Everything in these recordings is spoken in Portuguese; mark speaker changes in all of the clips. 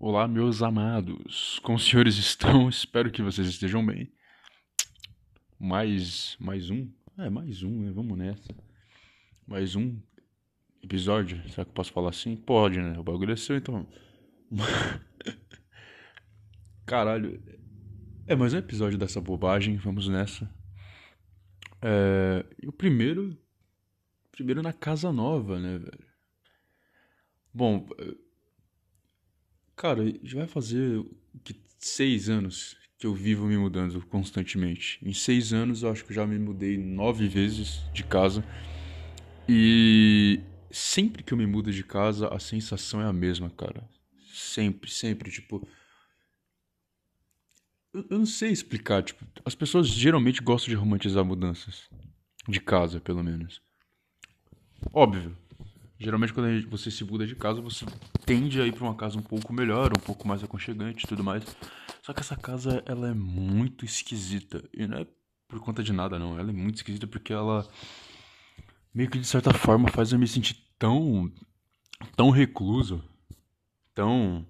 Speaker 1: Olá, meus amados. Como os senhores estão? Espero que vocês estejam bem. Mais, mais um? É, mais um, né? Vamos nessa. Mais um episódio. Será que eu posso falar assim? Pode, né? O bagulho é seu, então. Caralho. É mais um episódio dessa bobagem. Vamos nessa. É... E o primeiro. Primeiro na casa nova, né, velho? Bom. Cara, já vai fazer seis anos que eu vivo me mudando constantemente. Em seis anos eu acho que já me mudei nove vezes de casa. E sempre que eu me mudo de casa, a sensação é a mesma, cara. Sempre, sempre, tipo. Eu não sei explicar, tipo, as pessoas geralmente gostam de romantizar mudanças. De casa, pelo menos. Óbvio, Geralmente quando você se muda de casa, você tende a ir para uma casa um pouco melhor, um pouco mais aconchegante e tudo mais. Só que essa casa, ela é muito esquisita. E não é por conta de nada, não. Ela é muito esquisita porque ela meio que de certa forma faz eu me sentir tão tão recluso, tão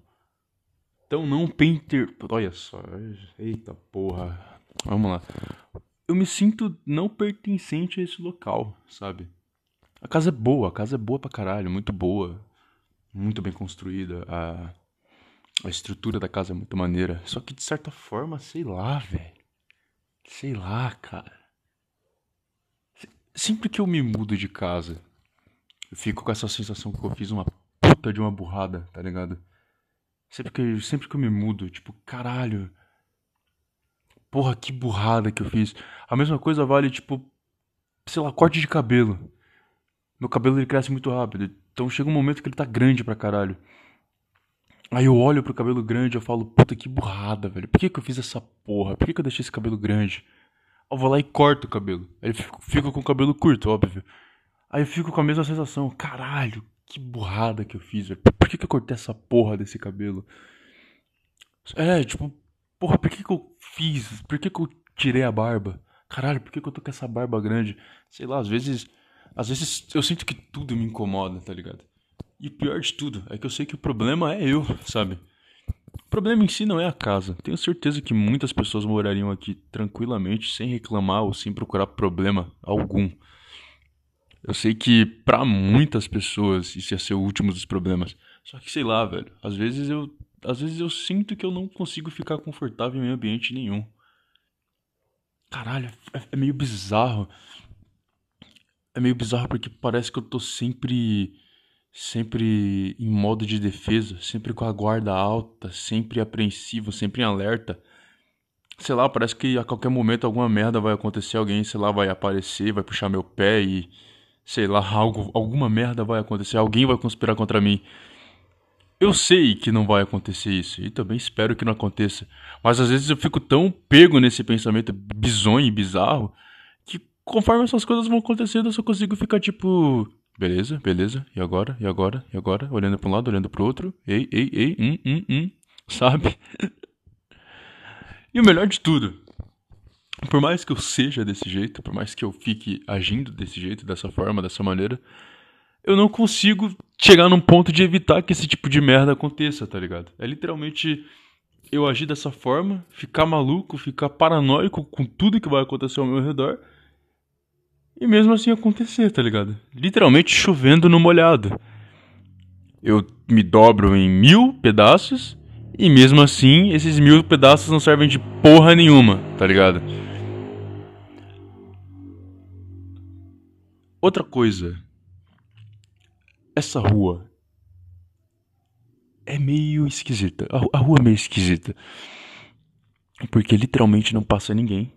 Speaker 1: tão não painter, olha só, eita porra. Vamos lá. Eu me sinto não pertencente a esse local, sabe? A casa é boa, a casa é boa pra caralho, muito boa. Muito bem construída. A, a estrutura da casa é muito maneira. Só que de certa forma, sei lá, velho. Sei lá, cara. Sempre que eu me mudo de casa, eu fico com essa sensação que eu fiz uma puta de uma burrada, tá ligado? Sempre que, sempre que eu me mudo, tipo, caralho. Porra, que burrada que eu fiz. A mesma coisa vale, tipo, sei lá, corte de cabelo. Meu cabelo ele cresce muito rápido. Então chega um momento que ele tá grande pra caralho. Aí eu olho pro cabelo grande e eu falo, puta que burrada, velho. Por que, que eu fiz essa porra? Por que, que eu deixei esse cabelo grande? Eu vou lá e corto o cabelo. Aí fico com o cabelo curto, óbvio. Aí eu fico com a mesma sensação. Caralho, que burrada que eu fiz, velho. Por que, que eu cortei essa porra desse cabelo? É, tipo, porra, por que, que eu fiz? Por que, que eu tirei a barba? Caralho, por que, que eu tô com essa barba grande? Sei lá, às vezes às vezes eu sinto que tudo me incomoda, tá ligado? E o pior de tudo é que eu sei que o problema é eu, sabe? O problema em si não é a casa. Tenho certeza que muitas pessoas morariam aqui tranquilamente, sem reclamar ou sem procurar problema algum. Eu sei que para muitas pessoas isso ia ser o último dos problemas. Só que sei lá, velho. Às vezes eu, às vezes eu sinto que eu não consigo ficar confortável em ambiente nenhum. Caralho, é, é meio bizarro é meio bizarro porque parece que eu tô sempre sempre em modo de defesa, sempre com a guarda alta, sempre apreensivo, sempre em alerta. Sei lá, parece que a qualquer momento alguma merda vai acontecer, alguém, sei lá, vai aparecer, vai puxar meu pé e sei lá, algo, alguma merda vai acontecer, alguém vai conspirar contra mim. Eu sei que não vai acontecer isso e também espero que não aconteça, mas às vezes eu fico tão pego nesse pensamento bizonho e bizarro conforme essas coisas vão acontecendo, eu só consigo ficar tipo. Beleza, beleza, e agora, e agora, e agora? Olhando para um lado, olhando para o outro. Ei, ei, ei, hum, hum, hum. Sabe? e o melhor de tudo, por mais que eu seja desse jeito, por mais que eu fique agindo desse jeito, dessa forma, dessa maneira, eu não consigo chegar num ponto de evitar que esse tipo de merda aconteça, tá ligado? É literalmente eu agir dessa forma, ficar maluco, ficar paranoico com tudo que vai acontecer ao meu redor e mesmo assim acontecer, tá ligado? Literalmente chovendo no molhado. Eu me dobro em mil pedaços e mesmo assim esses mil pedaços não servem de porra nenhuma, tá ligado? Outra coisa. Essa rua é meio esquisita. A, rua é meio esquisita. Porque literalmente não passa ninguém.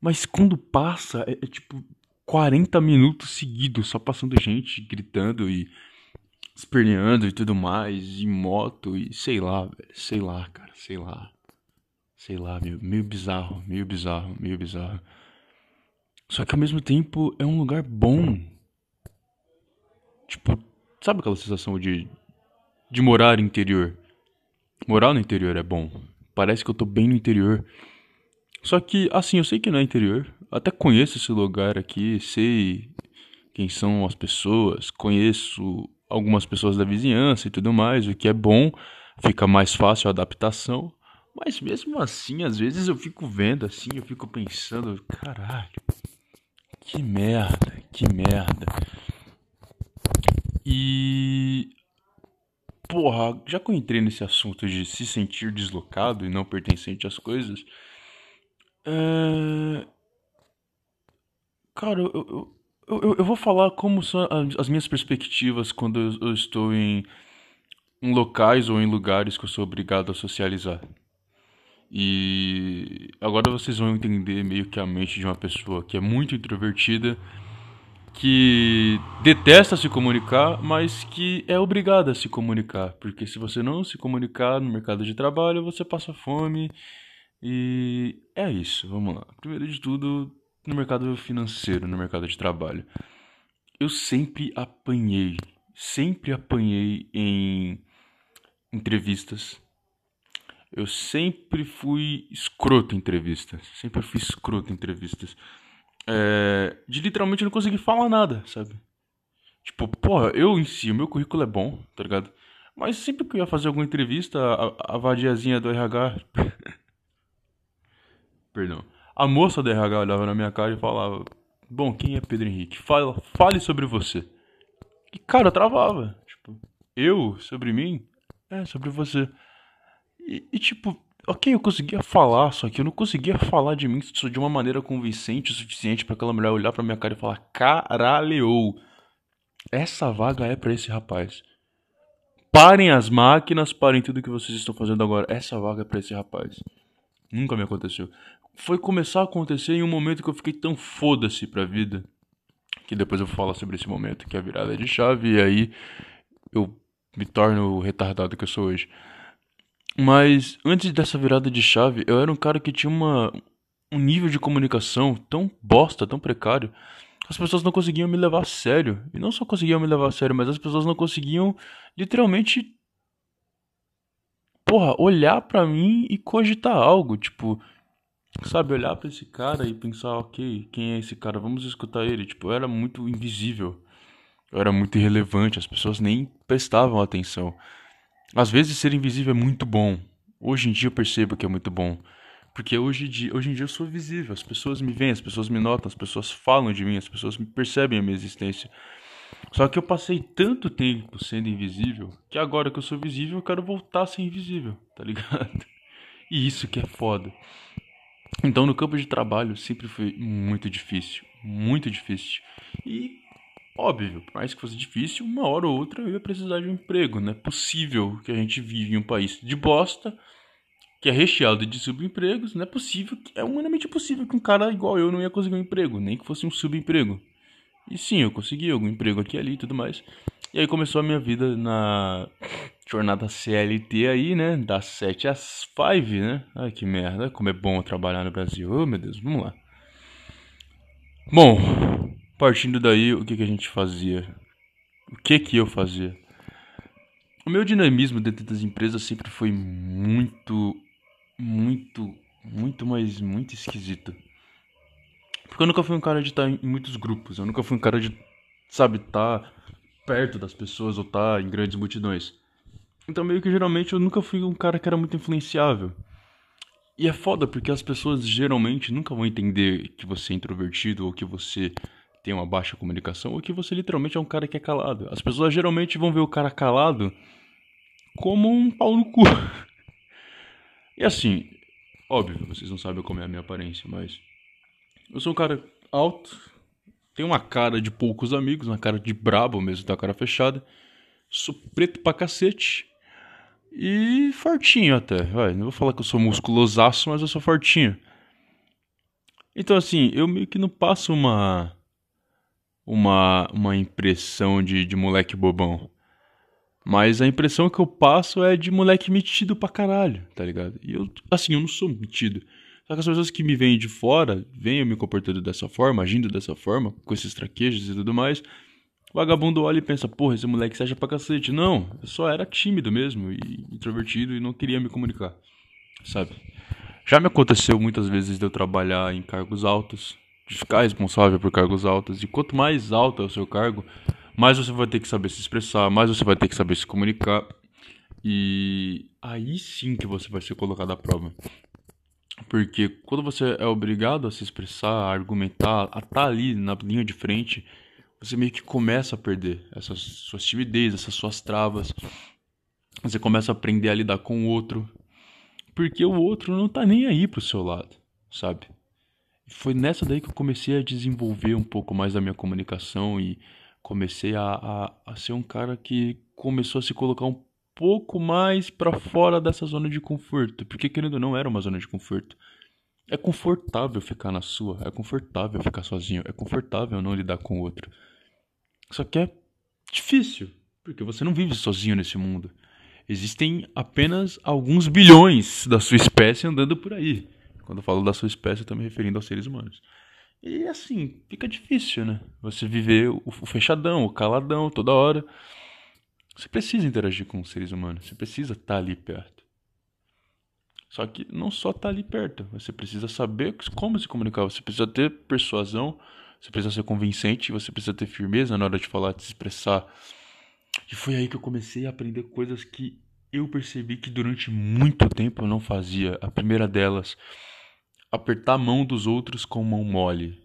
Speaker 1: Mas quando passa, é, é tipo 40 minutos seguidos, só passando gente, gritando e esperneando e tudo mais, e moto e sei lá, velho, sei lá, cara, sei lá. Sei lá, meio, meio bizarro, meio bizarro, meio bizarro. Só que ao mesmo tempo é um lugar bom. Tipo, sabe aquela sensação de de morar no interior? Morar no interior é bom. Parece que eu tô bem no interior. Só que, assim, eu sei que não é interior. Até conheço esse lugar aqui, sei quem são as pessoas, conheço algumas pessoas da vizinhança e tudo mais, o que é bom, fica mais fácil a adaptação. Mas mesmo assim, às vezes eu fico vendo assim, eu fico pensando, caralho, que merda, que merda. E. Porra, já que eu entrei nesse assunto de se sentir deslocado e não pertencente às coisas. É... Cara, eu, eu, eu, eu, vou falar como são as minhas perspectivas quando eu estou em, em locais ou em lugares que eu sou obrigado a socializar. E agora vocês vão entender meio que a mente de uma pessoa que é muito introvertida, que detesta se comunicar, mas que é obrigada a se comunicar, porque se você não se comunicar no mercado de trabalho, você passa fome. E é isso, vamos lá. Primeiro de tudo, no mercado financeiro, no mercado de trabalho. Eu sempre apanhei, sempre apanhei em entrevistas eu sempre fui escroto em entrevistas. Sempre fui escroto em entrevistas. É, de literalmente não conseguir falar nada, sabe? Tipo, porra, eu em si, o meu currículo é bom, tá ligado? Mas sempre que eu ia fazer alguma entrevista, a, a vadiazinha do RH. Perdão. A moça do RH olhava na minha cara e falava: Bom, quem é Pedro Henrique? Fala, fale sobre você. E cara, eu travava. Tipo, eu? Sobre mim? É, sobre você. E, e, tipo, ok, eu conseguia falar, só que eu não conseguia falar de mim de uma maneira convincente o suficiente para aquela mulher olhar pra minha cara e falar: caralho, essa vaga é para esse rapaz. Parem as máquinas, parem tudo que vocês estão fazendo agora. Essa vaga é pra esse rapaz. Nunca me aconteceu. Foi começar a acontecer em um momento que eu fiquei tão foda-se pra vida. Que depois eu falar sobre esse momento, que é a virada de chave, e aí eu me torno o retardado que eu sou hoje. Mas antes dessa virada de chave, eu era um cara que tinha uma, um nível de comunicação tão bosta, tão precário. As pessoas não conseguiam me levar a sério. E não só conseguiam me levar a sério, mas as pessoas não conseguiam literalmente. Porra, olhar para mim e cogitar algo. Tipo, sabe, olhar para esse cara e pensar, ok, quem é esse cara? Vamos escutar ele. Tipo, eu era muito invisível. Eu era muito irrelevante. As pessoas nem prestavam atenção. Às vezes ser invisível é muito bom. Hoje em dia eu percebo que é muito bom. Porque hoje, dia, hoje em dia eu sou visível. As pessoas me veem, as pessoas me notam, as pessoas falam de mim, as pessoas percebem a minha existência. Só que eu passei tanto tempo sendo invisível que agora que eu sou visível eu quero voltar a ser invisível, tá ligado? E isso que é foda. Então no campo de trabalho sempre foi muito difícil, muito difícil. E Óbvio, por mais que fosse difícil, uma hora ou outra eu ia precisar de um emprego. Não é possível que a gente vive em um país de bosta, que é recheado de subempregos. Não é possível, é humanamente possível que um cara igual eu não ia conseguir um emprego, nem que fosse um subemprego. E sim, eu consegui algum emprego aqui ali e tudo mais. E aí começou a minha vida na jornada CLT aí, né? Das 7 às 5, né? Ai que merda, como é bom trabalhar no Brasil. Oh meu Deus, vamos lá. Bom, Partindo daí, o que, que a gente fazia? O que que eu fazia? O meu dinamismo dentro das empresas sempre foi muito, muito, muito, mais muito esquisito. Porque eu nunca fui um cara de estar em muitos grupos. Eu nunca fui um cara de, sabe, estar perto das pessoas ou estar em grandes multidões. Então, meio que geralmente eu nunca fui um cara que era muito influenciável. E é foda porque as pessoas geralmente nunca vão entender que você é introvertido ou que você tem uma baixa comunicação ou que você literalmente é um cara que é calado. As pessoas geralmente vão ver o cara calado como um pau no cu. e assim, óbvio, vocês não sabem como é a minha aparência, mas eu sou um cara alto, tenho uma cara de poucos amigos, uma cara de brabo mesmo, da cara fechada. Sou preto pra cacete. E fortinho até, vai. Não vou falar que eu sou musculosaço, mas eu sou fortinho. Então, assim, eu meio que não passo uma uma, uma impressão de, de moleque bobão. Mas a impressão que eu passo é de moleque metido pra caralho, tá ligado? E eu, assim, eu não sou metido. Só que as pessoas que me veem de fora, veem me comportando dessa forma, agindo dessa forma, com esses traquejos e tudo mais. O vagabundo olha e pensa, porra, esse moleque seja pra cacete. Não, eu só era tímido mesmo, e introvertido e não queria me comunicar, sabe? Já me aconteceu muitas vezes de eu trabalhar em cargos altos, de ficar responsável por cargos altos. E quanto mais alto é o seu cargo, mais você vai ter que saber se expressar, mais você vai ter que saber se comunicar. E aí sim que você vai ser colocado à prova. Porque quando você é obrigado a se expressar, a argumentar, a estar tá ali na linha de frente, você meio que começa a perder essas suas timidez, essas suas travas. Você começa a aprender a lidar com o outro. Porque o outro não tá nem aí pro seu lado, sabe? Foi nessa daí que eu comecei a desenvolver um pouco mais a minha comunicação e comecei a, a, a ser um cara que começou a se colocar um pouco mais para fora dessa zona de conforto. Porque, querendo ou não, era uma zona de conforto. É confortável ficar na sua, é confortável ficar sozinho, é confortável não lidar com o outro. Só que é difícil, porque você não vive sozinho nesse mundo. Existem apenas alguns bilhões da sua espécie andando por aí. Quando eu falo da sua espécie, eu estou me referindo aos seres humanos. E assim, fica difícil, né? Você viver o fechadão, o caladão toda hora. Você precisa interagir com os seres humanos, você precisa estar tá ali perto. Só que não só estar tá ali perto, você precisa saber como se comunicar, você precisa ter persuasão, você precisa ser convincente, você precisa ter firmeza na hora de falar, de se expressar. E foi aí que eu comecei a aprender coisas que eu percebi que durante muito tempo eu não fazia. A primeira delas, apertar a mão dos outros com mão mole.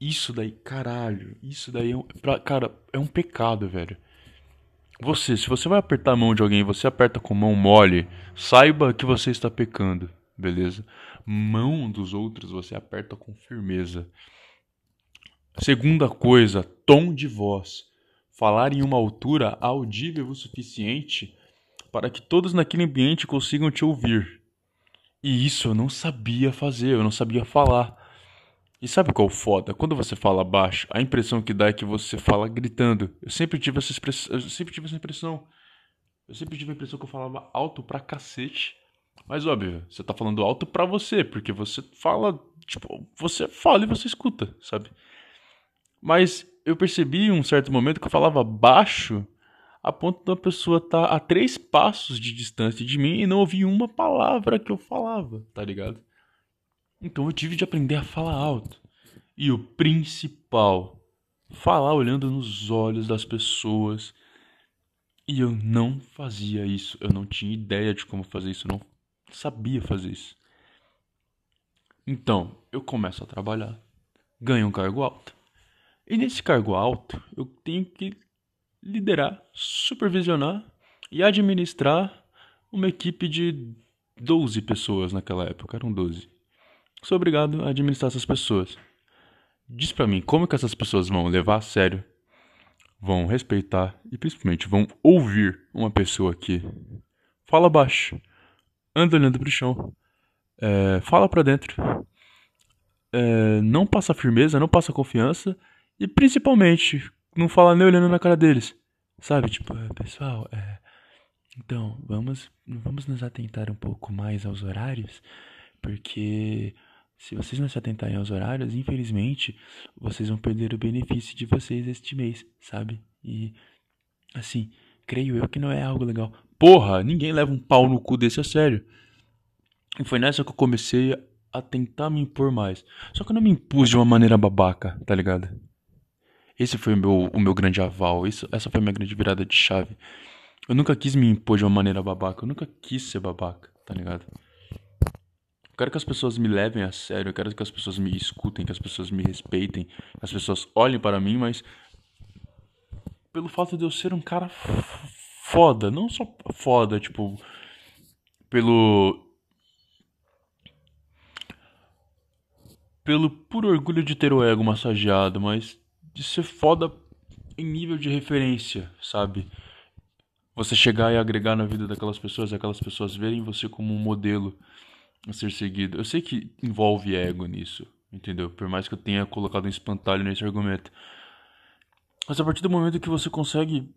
Speaker 1: Isso daí, caralho, isso daí é um, pra, cara, é um pecado, velho. Você, se você vai apertar a mão de alguém você aperta com mão mole, saiba que você está pecando, beleza? Mão dos outros você aperta com firmeza. Segunda coisa, tom de voz. Falar em uma altura audível o suficiente para que todos naquele ambiente consigam te ouvir. E isso eu não sabia fazer, eu não sabia falar. E sabe qual foda? Quando você fala baixo, a impressão que dá é que você fala gritando. Eu sempre tive essa expressão, eu sempre tive essa impressão. Eu sempre tive a impressão que eu falava alto pra cacete. Mas óbvio, você tá falando alto pra você, porque você fala, tipo, você fala e você escuta, sabe? Mas eu percebi em um certo momento que eu falava baixo a ponto da pessoa estar tá a três passos de distância de mim e não ouvir uma palavra que eu falava, tá ligado? Então eu tive de aprender a falar alto. E o principal, falar olhando nos olhos das pessoas. E eu não fazia isso. Eu não tinha ideia de como fazer isso. Eu não sabia fazer isso. Então, eu começo a trabalhar. Ganho um cargo alto. E nesse cargo alto, eu tenho que liderar, supervisionar e administrar uma equipe de 12 pessoas naquela época. Eram 12 sou obrigado a administrar essas pessoas. Diz para mim como que essas pessoas vão levar a sério, vão respeitar e principalmente vão ouvir uma pessoa que fala baixo, anda olhando pro chão, é, fala para dentro, é, não passa firmeza, não passa confiança e principalmente não fala nem olhando na cara deles, sabe? Tipo, é, pessoal, é, então vamos vamos nos atentar um pouco mais aos horários, porque se vocês não se atentarem aos horários, infelizmente, vocês vão perder o benefício de vocês este mês, sabe? E, assim, creio eu que não é algo legal. Porra, ninguém leva um pau no cu desse a sério. E foi nessa que eu comecei a tentar me impor mais. Só que eu não me impus de uma maneira babaca, tá ligado? Esse foi o meu, o meu grande aval. Isso, essa foi a minha grande virada de chave. Eu nunca quis me impor de uma maneira babaca. Eu nunca quis ser babaca, tá ligado? Eu quero que as pessoas me levem a sério, eu quero que as pessoas me escutem, que as pessoas me respeitem, que as pessoas olhem para mim, mas pelo fato de eu ser um cara foda, não só foda, tipo, pelo pelo puro orgulho de ter o ego massageado, mas de ser foda em nível de referência, sabe? Você chegar e agregar na vida daquelas pessoas, aquelas pessoas verem você como um modelo a ser seguido. Eu sei que envolve ego nisso, entendeu? Por mais que eu tenha colocado um espantalho nesse argumento. Mas a partir do momento que você consegue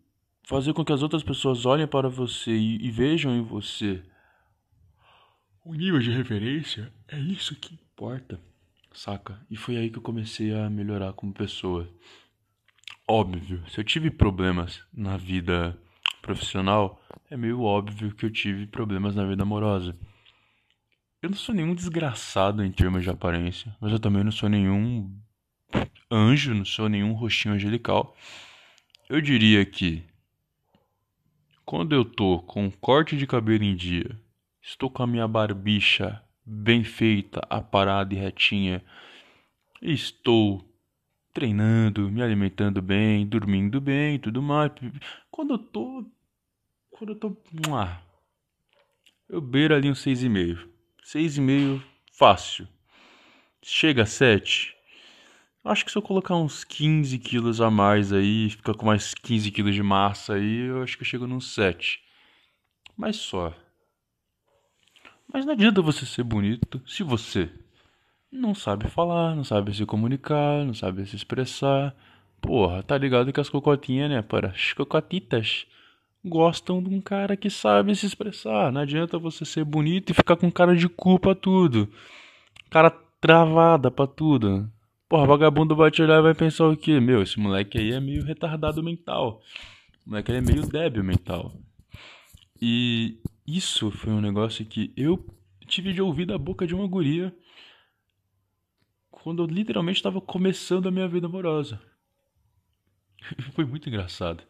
Speaker 1: fazer com que as outras pessoas olhem para você e, e vejam em você o nível de referência, é isso que importa, saca? E foi aí que eu comecei a melhorar como pessoa. Óbvio, se eu tive problemas na vida profissional, é meio óbvio que eu tive problemas na vida amorosa. Eu não sou nenhum desgraçado em termos de aparência, mas eu também não sou nenhum anjo, não sou nenhum rostinho angelical. Eu diria que quando eu tô com um corte de cabelo em dia, estou com a minha barbicha bem feita, aparada e retinha, estou treinando, me alimentando bem, dormindo bem, tudo mais. Quando eu tô quando eu tô, eu beiro ali um seis e meio, seis e meio fácil. Chega a sete, Acho que se eu colocar uns 15 quilos a mais aí, ficar com mais 15 quilos de massa aí, eu acho que eu chego nos 7. Mas só. Mas não adianta você ser bonito se você não sabe falar, não sabe se comunicar, não sabe se expressar. Porra, tá ligado que as cocotinhas, né, para as cocotitas gostam de um cara que sabe se expressar. Não adianta você ser bonito e ficar com cara de cu pra tudo. Cara travada pra tudo. Porra, vagabundo vai te olhar e vai pensar o quê? Meu, esse moleque aí é meio retardado mental. O moleque é meio débil mental. E isso foi um negócio que eu tive de ouvir da boca de uma guria quando eu literalmente estava começando a minha vida amorosa. foi muito engraçado.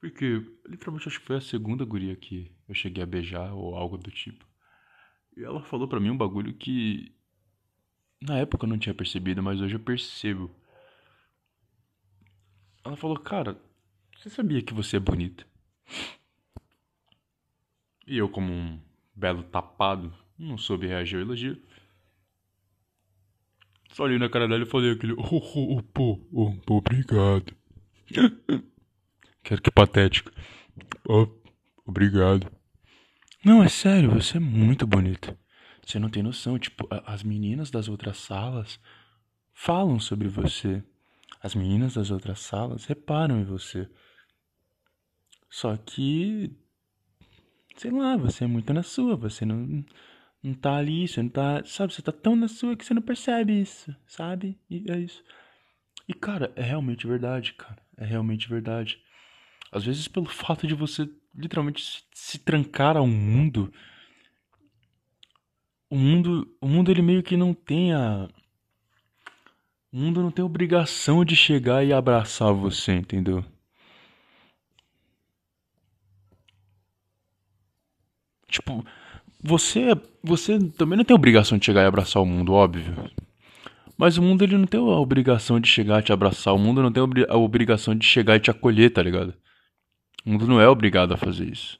Speaker 1: Porque, literalmente, acho que foi a segunda guria que eu cheguei a beijar ou algo do tipo. E ela falou para mim um bagulho que na época eu não tinha percebido, mas hoje eu percebo. Ela falou, cara, você sabia que você é bonita? E eu, como um belo tapado, não soube reagir ao elogio. Só olhei na cara dela e falei aquele, oh, oh, oh, pô, oh, obrigado. Quero que patético. Oh, obrigado. Não, é sério, você é muito bonita. Você não tem noção, tipo, as meninas das outras salas falam sobre você. As meninas das outras salas reparam em você. Só que sei lá, você é muito na sua, você não não tá ali, você não tá, sabe, você tá tão na sua que você não percebe isso, sabe? E é isso. E cara, é realmente verdade, cara. É realmente verdade. Às vezes pelo fato de você literalmente se, se trancar ao mundo, o mundo, o mundo ele meio que não tem a o mundo não tem obrigação de chegar e abraçar você, entendeu? Tipo, você você também não tem obrigação de chegar e abraçar o mundo, óbvio. Mas o mundo ele não tem a obrigação de chegar e te abraçar. O mundo não tem a obrigação de chegar e te acolher, tá ligado? O mundo não é obrigado a fazer isso.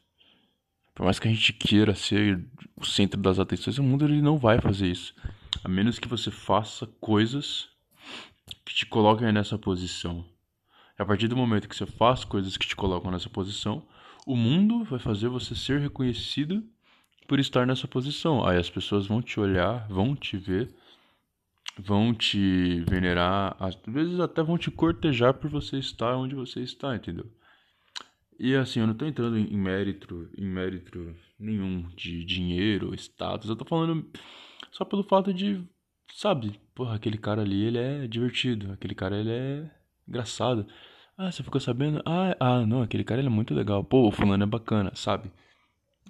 Speaker 1: Por mais que a gente queira ser o centro das atenções, o mundo ele não vai fazer isso. A menos que você faça coisas que te coloquem nessa posição. E a partir do momento que você faz coisas que te colocam nessa posição, o mundo vai fazer você ser reconhecido por estar nessa posição. Aí as pessoas vão te olhar, vão te ver, vão te venerar, às vezes até vão te cortejar por você estar onde você está, entendeu? E assim, eu não tô entrando em mérito, em mérito nenhum de dinheiro, status. Eu tô falando só pelo fato de, sabe, porra, aquele cara ali, ele é divertido, aquele cara ele é engraçado. Ah, você ficou sabendo? Ah, ah, não, aquele cara ele é muito legal. Pô, o fulano é bacana, sabe?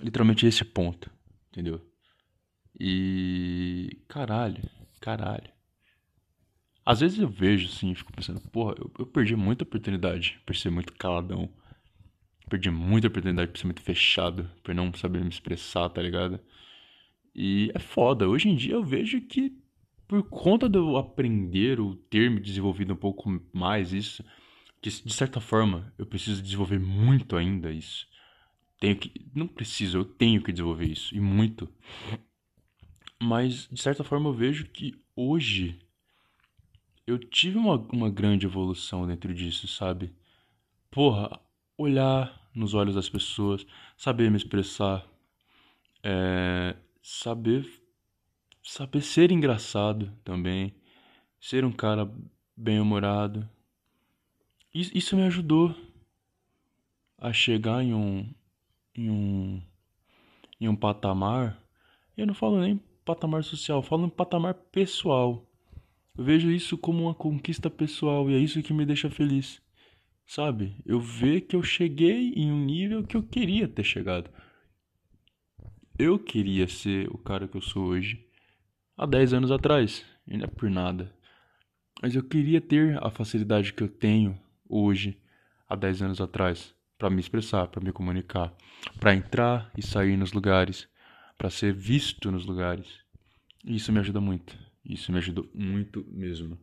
Speaker 1: Literalmente esse ponto, entendeu? E caralho, caralho. Às vezes eu vejo assim, fico pensando, porra, eu, eu perdi muita oportunidade por ser muito caladão Perdi muita oportunidade por ser muito fechado, por não saber me expressar, tá ligado? E é foda. Hoje em dia eu vejo que por conta de eu aprender o ter me desenvolvido um pouco mais isso, que de certa forma eu preciso desenvolver muito ainda isso. Tenho que. Não preciso, eu tenho que desenvolver isso. E muito. Mas, de certa forma, eu vejo que hoje eu tive uma, uma grande evolução dentro disso, sabe? Porra, olhar nos olhos das pessoas, saber me expressar, é, saber saber ser engraçado também, ser um cara bem-humorado. Isso me ajudou a chegar em um em um em um patamar. Eu não falo nem patamar social, falo em patamar pessoal. Eu vejo isso como uma conquista pessoal e é isso que me deixa feliz. Sabe? Eu ver que eu cheguei em um nível que eu queria ter chegado. Eu queria ser o cara que eu sou hoje há 10 anos atrás. E não é por nada. Mas eu queria ter a facilidade que eu tenho hoje, há 10 anos atrás, para me expressar, para me comunicar, para entrar e sair nos lugares, para ser visto nos lugares. Isso me ajuda muito. Isso me ajudou muito mesmo.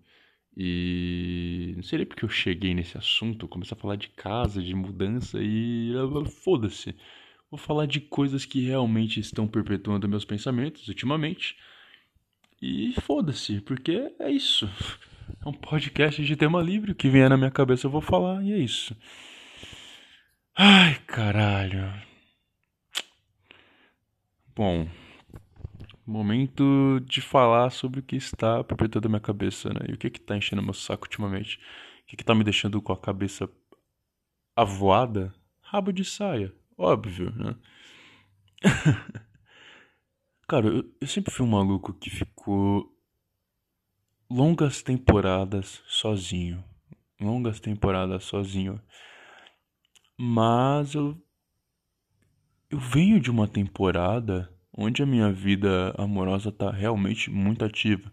Speaker 1: E não sei nem porque eu cheguei nesse assunto, comecei a falar de casa, de mudança e foda-se. Vou falar de coisas que realmente estão perpetuando meus pensamentos ultimamente. E foda-se, porque é isso. É um podcast de tema livre, o que vier na minha cabeça eu vou falar e é isso. Ai, caralho. Bom, momento de falar sobre o que está perpetuando a minha cabeça, né? E o que que tá enchendo meu saco ultimamente? O que que tá me deixando com a cabeça avoada? Rabo de saia, óbvio, né? Cara, eu, eu sempre fui um maluco que ficou longas temporadas sozinho. Longas temporadas sozinho. Mas eu eu venho de uma temporada onde a minha vida amorosa tá realmente muito ativa.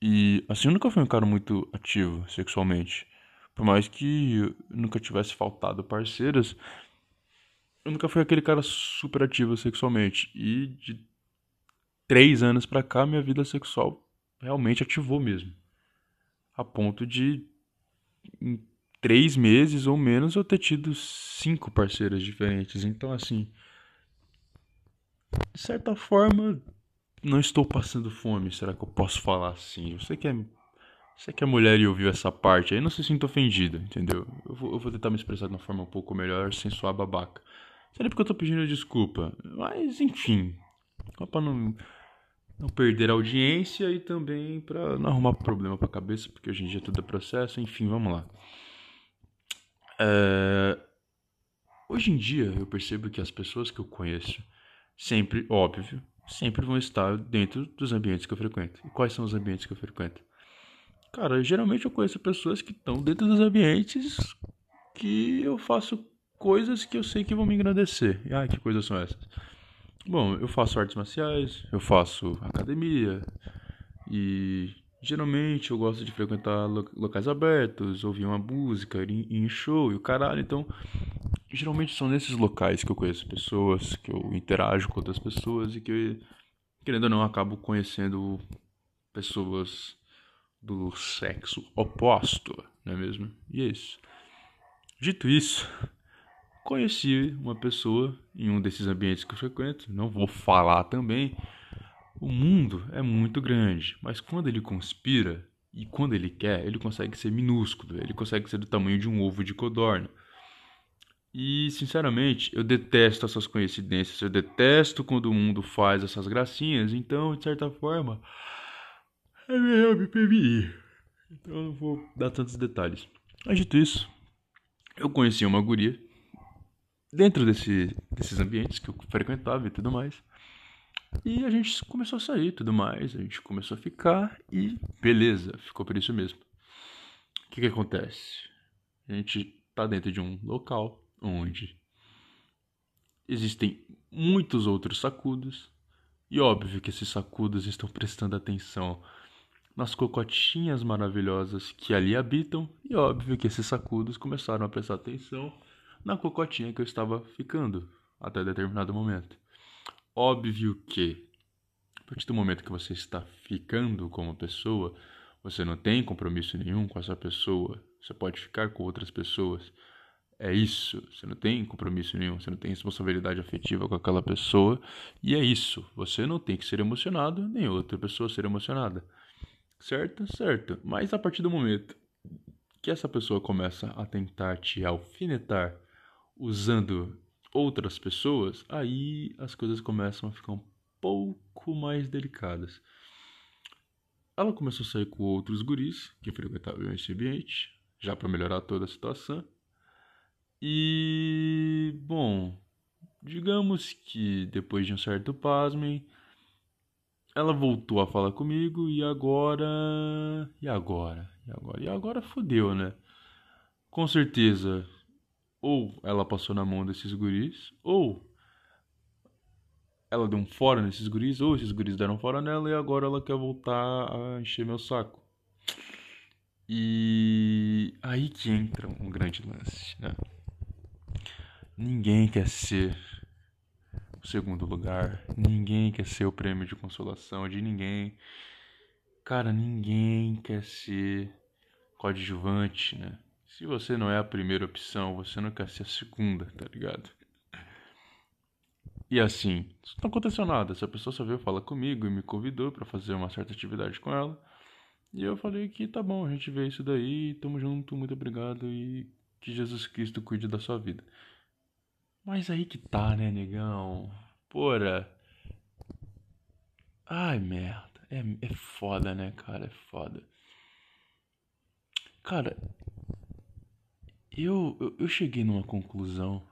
Speaker 1: E assim, eu nunca fui um cara muito ativo sexualmente. Por mais que eu nunca tivesse faltado parceiras, eu nunca fui aquele cara super ativo sexualmente. E de três anos pra cá, minha vida sexual realmente ativou mesmo. A ponto de, em três meses ou menos, eu ter tido cinco parceiras diferentes. Então, assim, de certa forma, não estou passando fome. Será que eu posso falar assim? Sei que é. Sei que a mulher e ouviu essa parte aí, não se sinta ofendida, entendeu? Eu vou, eu vou tentar me expressar de uma forma um pouco melhor, sem soar babaca. Seria porque eu tô pedindo desculpa. Mas, enfim. Só pra não não perder a audiência e também para não arrumar problema para a cabeça, porque hoje em dia tudo é processo, enfim, vamos lá. É... Hoje em dia eu percebo que as pessoas que eu conheço, sempre, óbvio, sempre vão estar dentro dos ambientes que eu frequento. E quais são os ambientes que eu frequento? Cara, geralmente eu conheço pessoas que estão dentro dos ambientes que eu faço coisas que eu sei que vão me engrandecer. E, ah, que coisas são essas? Bom, eu faço artes marciais, eu faço academia e geralmente eu gosto de frequentar locais abertos, ouvir uma música, ir em show e o caralho. Então, geralmente são nesses locais que eu conheço pessoas, que eu interajo com outras pessoas e que, querendo ou não, acabo conhecendo pessoas do sexo oposto, não é mesmo? E é isso. Dito isso, conheci uma pessoa em um desses ambientes que eu frequento, não vou falar também. O mundo é muito grande, mas quando ele conspira e quando ele quer, ele consegue ser minúsculo, ele consegue ser do tamanho de um ovo de codorna. E, sinceramente, eu detesto essas coincidências, eu detesto quando o mundo faz essas gracinhas, então, de certa forma, é melhor me prevenir. Então, eu não vou dar tantos detalhes. Mas, dito isso, eu conheci uma guria dentro desse, desses ambientes que eu frequentava e tudo mais. E a gente começou a sair e tudo mais, a gente começou a ficar e beleza, ficou por isso mesmo. O que, que acontece? A gente tá dentro de um local onde existem muitos outros sacudos, e óbvio que esses sacudos estão prestando atenção nas cocotinhas maravilhosas que ali habitam, e óbvio que esses sacudos começaram a prestar atenção na cocotinha que eu estava ficando até determinado momento. Óbvio que, a partir do momento que você está ficando com uma pessoa, você não tem compromisso nenhum com essa pessoa. Você pode ficar com outras pessoas. É isso. Você não tem compromisso nenhum. Você não tem responsabilidade afetiva com aquela pessoa. E é isso. Você não tem que ser emocionado, nem outra pessoa ser emocionada. Certo? Certo. Mas a partir do momento que essa pessoa começa a tentar te alfinetar usando outras pessoas, aí as coisas começam a ficar um pouco mais delicadas. Ela começou a sair com outros guris que frequentavam esse ambiente, já para melhorar toda a situação. E, bom, digamos que depois de um certo pasmem, ela voltou a falar comigo e agora. E agora? E agora? E agora fodeu, né? Com certeza ou ela passou na mão desses guris, ou ela deu um fora nesses guris, ou esses guris deram fora nela e agora ela quer voltar a encher meu saco. E aí que entra um grande lance, né? Ninguém quer ser o segundo lugar, ninguém quer ser o prêmio de consolação de ninguém. Cara, ninguém quer ser coadjuvante, né? Se você não é a primeira opção, você não quer ser a segunda, tá ligado? E assim, isso não aconteceu nada. Essa pessoa só veio falar comigo e me convidou para fazer uma certa atividade com ela. E eu falei que tá bom, a gente vê isso daí, tamo junto, muito obrigado e que Jesus Cristo cuide da sua vida. Mas aí que tá, né, negão? Porra. Ai, merda. É, é foda, né, cara? É foda. Cara, eu, eu, eu cheguei numa conclusão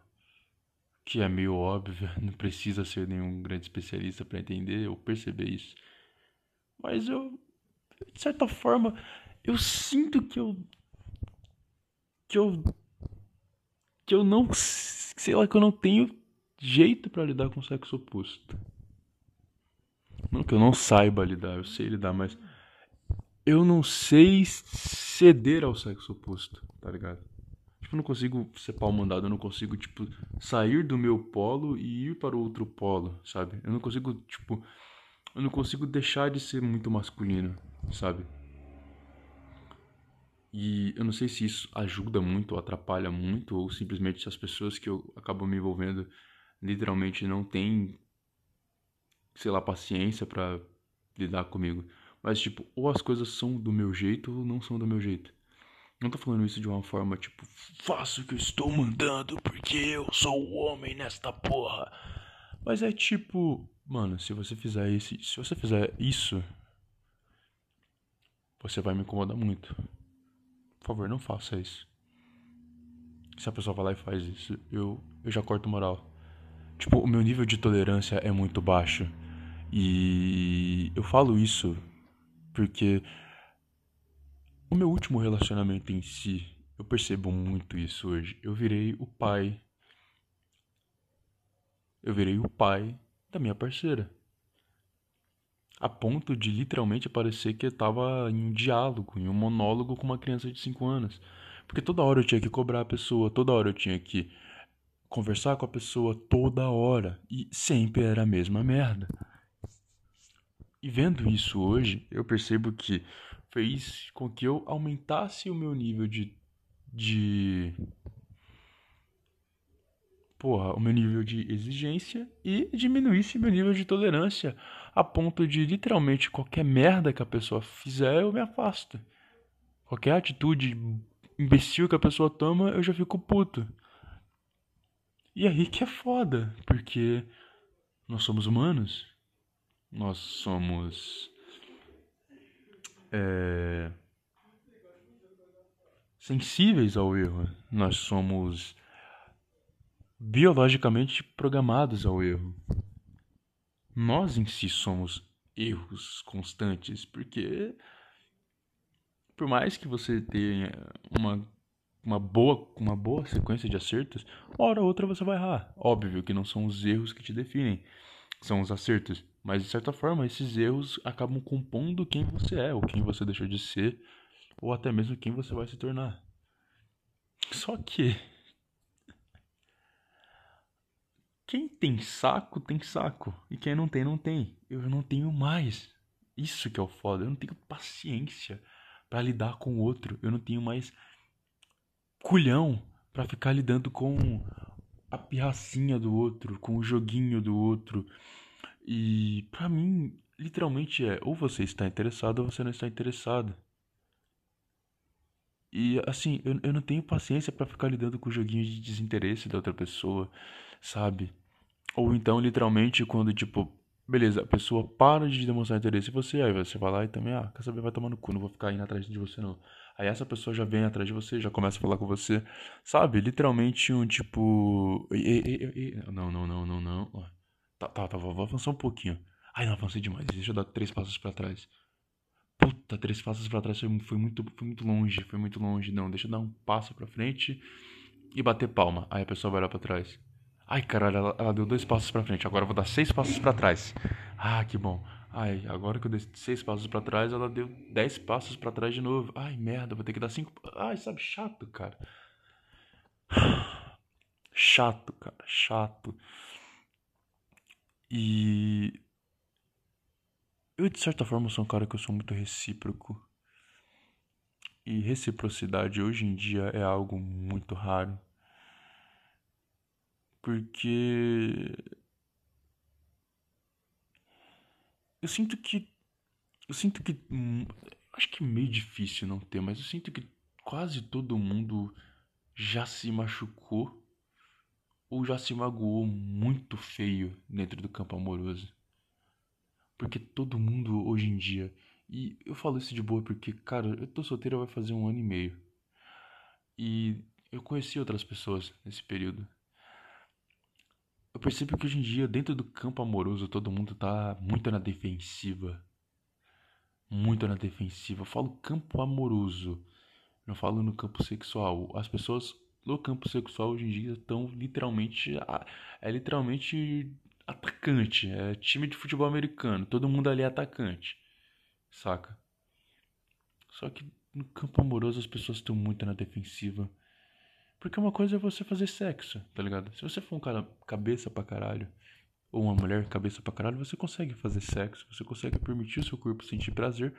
Speaker 1: que é meio óbvia, não precisa ser nenhum grande especialista para entender ou perceber isso. Mas eu, de certa forma, eu sinto que eu que eu que eu não sei lá que eu não tenho jeito para lidar com o sexo oposto. Não que eu não saiba lidar, eu sei lidar, mas eu não sei ceder ao sexo oposto, tá ligado? Tipo, eu não consigo ser pau mandado, eu não consigo, tipo, sair do meu polo e ir para o outro polo, sabe? Eu não consigo, tipo, eu não consigo deixar de ser muito masculino, sabe? E eu não sei se isso ajuda muito ou atrapalha muito, ou simplesmente se as pessoas que eu acabo me envolvendo literalmente não têm, sei lá, paciência para lidar comigo. Mas, tipo, ou as coisas são do meu jeito ou não são do meu jeito. Não tô falando isso de uma forma tipo, faço o que eu estou mandando porque eu sou o homem nesta porra. Mas é tipo, mano, se você fizer isso, se você fizer isso, você vai me incomodar muito. Por favor, não faça isso. Se a pessoa vai lá e faz isso, eu, eu já corto moral. Tipo, o meu nível de tolerância é muito baixo. E eu falo isso porque o meu último relacionamento em si, eu percebo muito isso hoje. Eu virei o pai. Eu virei o pai da minha parceira. A ponto de literalmente parecer que eu tava em um diálogo, em um monólogo com uma criança de 5 anos. Porque toda hora eu tinha que cobrar a pessoa, toda hora eu tinha que conversar com a pessoa, toda hora. E sempre era a mesma merda. E vendo isso hoje, eu percebo que fez com que eu aumentasse o meu nível de. de. Porra, o meu nível de exigência e diminuísse meu nível de tolerância a ponto de literalmente qualquer merda que a pessoa fizer eu me afasto. Qualquer atitude imbecil que a pessoa toma eu já fico puto. E aí que é foda, porque nós somos humanos nós somos é, sensíveis ao erro, nós somos biologicamente programados ao erro. Nós em si somos erros constantes, porque por mais que você tenha uma, uma, boa, uma boa sequência de acertos, hora ou outra você vai errar. Óbvio que não são os erros que te definem, são os acertos. Mas de certa forma, esses erros acabam compondo quem você é, ou quem você deixou de ser, ou até mesmo quem você vai se tornar. Só que quem tem saco tem saco e quem não tem não tem. Eu não tenho mais. Isso que é o foda. Eu não tenho paciência para lidar com o outro. Eu não tenho mais culhão para ficar lidando com a pirracinha do outro, com o joguinho do outro e para mim, literalmente é ou você está interessado ou você não está interessado. E assim, eu, eu não tenho paciência para ficar lidando com o joguinho de desinteresse da outra pessoa, sabe? Ou então, literalmente, quando tipo, beleza, a pessoa para de demonstrar interesse em você, aí você vai lá e também, ah, quer saber, vai tomar no cu, não vou ficar indo atrás de você não. Aí essa pessoa já vem atrás de você, já começa a falar com você, sabe? Literalmente um tipo. Não, não, não, não, não. Tá, tá, tá, vou avançar um pouquinho. Ai, não, avancei demais. Deixa eu dar três passos para trás. Puta, três passos para trás foi, foi, muito, foi muito longe, foi muito longe. Não, deixa eu dar um passo para frente e bater palma. Aí a pessoa vai olhar para trás. Ai, caralho, ela, ela, deu dois passos para frente. Agora eu vou dar seis passos para trás. Ah, que bom. Ai, agora que eu dei seis passos para trás, ela deu dez passos para trás de novo. Ai, merda, vou ter que dar cinco. Ai, sabe, chato, cara. Chato, cara, chato. E eu de certa forma sou um cara que eu sou muito recíproco. E reciprocidade hoje em dia é algo muito raro. Porque eu sinto que eu sinto que hum, acho que é meio difícil não ter, mas eu sinto que quase todo mundo já se machucou ou já se magoou muito feio dentro do campo amoroso. Porque todo mundo hoje em dia, e eu falo isso de boa porque, cara, eu tô solteiro vai fazer um ano e meio. E eu conheci outras pessoas nesse período. Eu percebo que hoje em dia, dentro do campo amoroso, todo mundo tá muito na defensiva. Muito na defensiva. Eu falo campo amoroso. Não falo no campo sexual. As pessoas no campo sexual hoje em dia estão literalmente. É literalmente atacante. É time de futebol americano. Todo mundo ali é atacante. Saca? Só que no campo amoroso as pessoas estão muito na defensiva. Porque uma coisa é você fazer sexo, tá ligado? Se você for um cara cabeça pra caralho, ou uma mulher cabeça pra caralho, você consegue fazer sexo, você consegue permitir o seu corpo sentir prazer,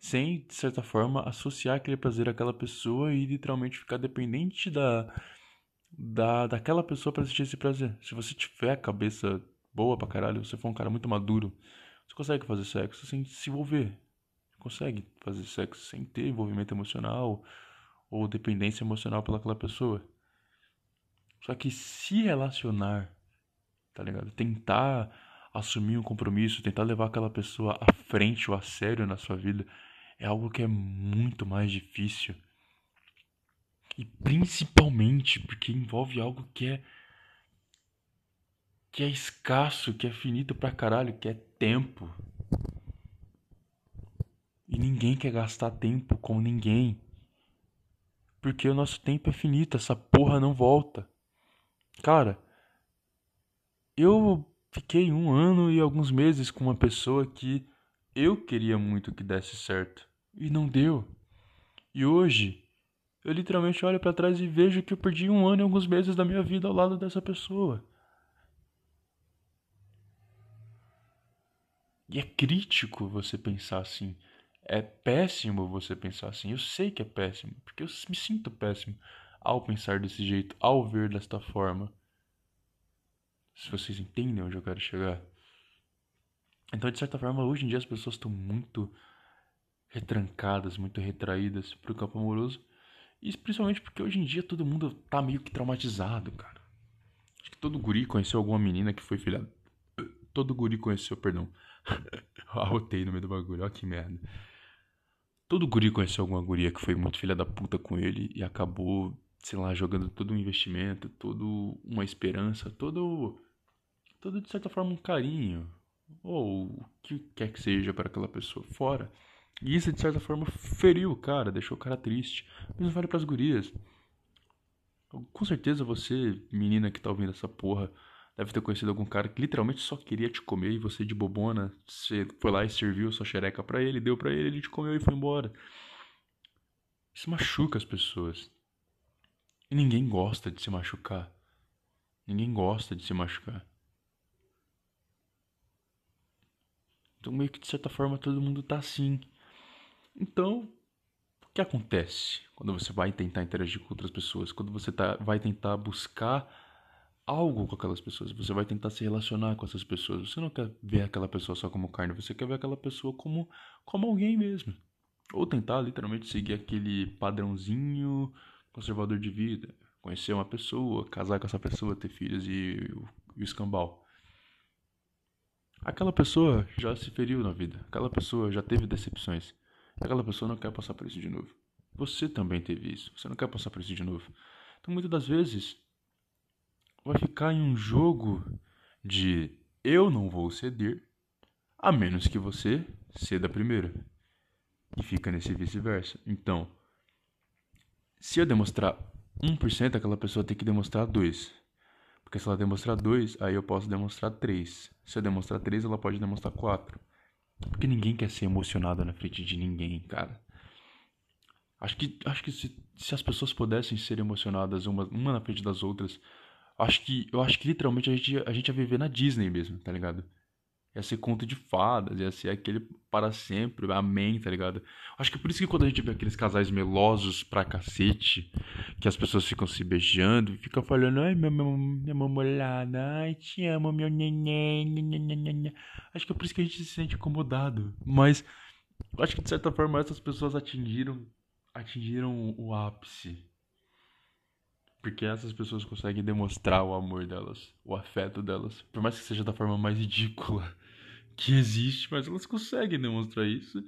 Speaker 1: sem, de certa forma, associar aquele prazer àquela pessoa e literalmente ficar dependente da, da daquela pessoa para sentir esse prazer. Se você tiver a cabeça boa pra caralho, você for um cara muito maduro, você consegue fazer sexo sem se envolver. Consegue fazer sexo sem ter envolvimento emocional ou dependência emocional pelaquela pessoa. Só que se relacionar, tá ligado? Tentar assumir um compromisso, tentar levar aquela pessoa à frente ou a sério na sua vida, é algo que é muito mais difícil. E principalmente porque envolve algo que é que é escasso, que é finito pra caralho, que é tempo. E ninguém quer gastar tempo com ninguém. Porque o nosso tempo é finito, essa porra não volta. Cara, eu fiquei um ano e alguns meses com uma pessoa que eu queria muito que desse certo. E não deu. E hoje, eu literalmente olho para trás e vejo que eu perdi um ano e alguns meses da minha vida ao lado dessa pessoa. E é crítico você pensar assim. É péssimo você pensar assim. Eu sei que é péssimo, porque eu me sinto péssimo ao pensar desse jeito, ao ver desta forma. Se vocês entendem onde eu quero chegar. Então, de certa forma, hoje em dia as pessoas estão muito retrancadas, muito retraídas pro campo amoroso. E principalmente porque hoje em dia todo mundo tá meio que traumatizado, cara. Acho que todo guri conheceu alguma menina que foi filha. Todo guri conheceu, perdão. Arrotei no meio do bagulho, ó que merda. Todo guri conheceu alguma guria que foi muito filha da puta com ele e acabou, sei lá, jogando todo um investimento, todo uma esperança, todo, todo de certa forma um carinho, ou o que quer que seja para aquela pessoa fora. E isso de certa forma feriu o cara, deixou o cara triste. Mas vale para as gurias. Com certeza você, menina que tá ouvindo essa porra, Deve ter conhecido algum cara que literalmente só queria te comer e você de bobona, você foi lá e serviu sua xereca para ele, deu para ele, ele te comeu e foi embora. Isso machuca as pessoas. E ninguém gosta de se machucar. Ninguém gosta de se machucar. Então meio que de certa forma todo mundo tá assim. Então, o que acontece quando você vai tentar interagir com outras pessoas? Quando você tá, vai tentar buscar algo com aquelas pessoas, você vai tentar se relacionar com essas pessoas. Você não quer ver aquela pessoa só como carne, você quer ver aquela pessoa como, como alguém mesmo. Ou tentar literalmente seguir aquele padrãozinho conservador de vida. Conhecer uma pessoa, casar com essa pessoa, ter filhos e, e o escambau. Aquela pessoa já se feriu na vida. Aquela pessoa já teve decepções. Aquela pessoa não quer passar por isso de novo. Você também teve isso. Você não quer passar por isso de novo. Então, muitas das vezes, vai ficar em um jogo de eu não vou ceder, a menos que você ceda primeiro. E fica nesse vice-versa. Então, se eu demonstrar 1%, aquela pessoa tem que demonstrar 2. Porque se ela demonstrar 2, aí eu posso demonstrar 3. Se eu demonstrar 3, ela pode demonstrar 4. Porque ninguém quer ser emocionado na frente de ninguém, cara. Acho que, acho que se, se as pessoas pudessem ser emocionadas uma, uma na frente das outras, acho que eu acho que literalmente a gente, a gente ia viver na Disney mesmo, tá ligado? Ia ser conto de fadas, ia ser aquele para sempre, amém, tá ligado? Acho que por isso que quando a gente vê aqueles casais melosos pra cacete, que as pessoas ficam se beijando e ficam falando, ai, meu, meu, minha mamolada, ai, te amo, meu neném, neném. Acho que é por isso que a gente se sente incomodado. Mas acho que de certa forma essas pessoas atingiram, atingiram o ápice. Porque essas pessoas conseguem demonstrar o amor delas, o afeto delas, por mais que seja da forma mais ridícula que existe, mas elas conseguem demonstrar isso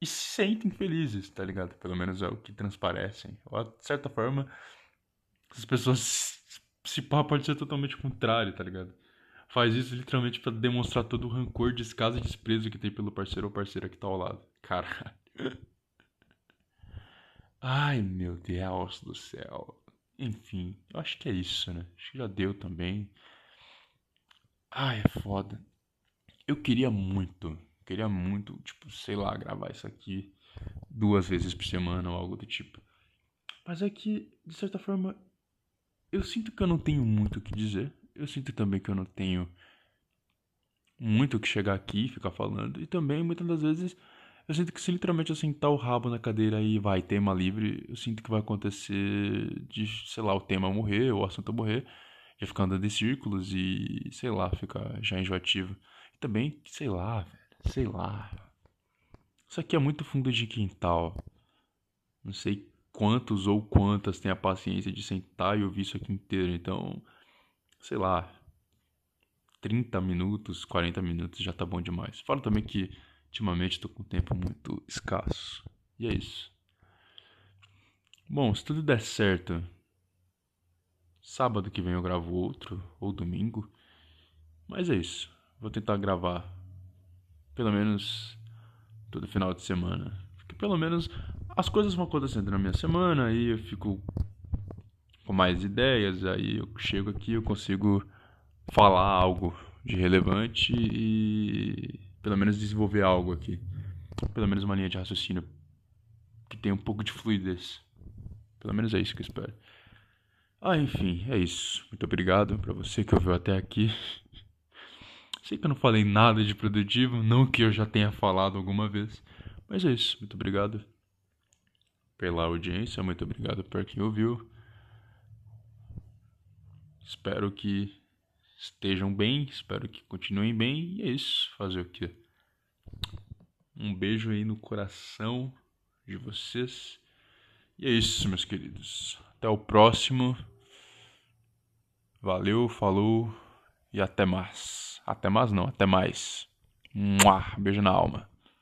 Speaker 1: e se sentem felizes, tá ligado? Pelo menos é o que transparecem. Ou, de certa forma, as pessoas se pá pode ser totalmente contrário, tá ligado? Faz isso literalmente para demonstrar todo o rancor, descaso e desprezo que tem pelo parceiro ou parceira que tá ao lado. Caralho. Ai, meu Deus do céu. Enfim, eu acho que é isso, né? Acho que já deu também. Ai, é foda. Eu queria muito, queria muito, tipo, sei lá, gravar isso aqui duas vezes por semana ou algo do tipo. Mas é que, de certa forma, eu sinto que eu não tenho muito o que dizer. Eu sinto também que eu não tenho muito o que chegar aqui e ficar falando. E também, muitas das vezes, eu sinto que se literalmente eu sentar o rabo na cadeira e vai, tema livre, eu sinto que vai acontecer de, sei lá, o tema morrer o assunto morrer, já ficar andando em círculos e, sei lá, ficar já enjoativo. E também, sei lá, velho, sei lá. Isso aqui é muito fundo de quintal. Não sei quantos ou quantas têm a paciência de sentar e ouvir isso aqui inteiro. Então, sei lá, 30 minutos, 40 minutos já tá bom demais. Falo também que ultimamente tô com tempo muito escasso. E é isso. Bom, se tudo der certo, sábado que vem eu gravo outro, ou domingo. Mas é isso. Vou tentar gravar pelo menos todo final de semana. Porque pelo menos as coisas vão acontecendo na minha semana, aí eu fico com mais ideias, aí eu chego aqui, eu consigo falar algo de relevante e pelo menos desenvolver algo aqui. Pelo menos uma linha de raciocínio que tenha um pouco de fluidez. Pelo menos é isso que eu espero. Ah, enfim, é isso. Muito obrigado para você que ouviu até aqui. Sei que eu não falei nada de produtivo, não que eu já tenha falado alguma vez, mas é isso. Muito obrigado pela audiência, muito obrigado por quem ouviu. Espero que estejam bem, espero que continuem bem e é isso. Fazer o quê? Um beijo aí no coração de vocês. E é isso, meus queridos. Até o próximo. Valeu, falou e até mais. Até mais não, até mais. Mua, beijo na alma.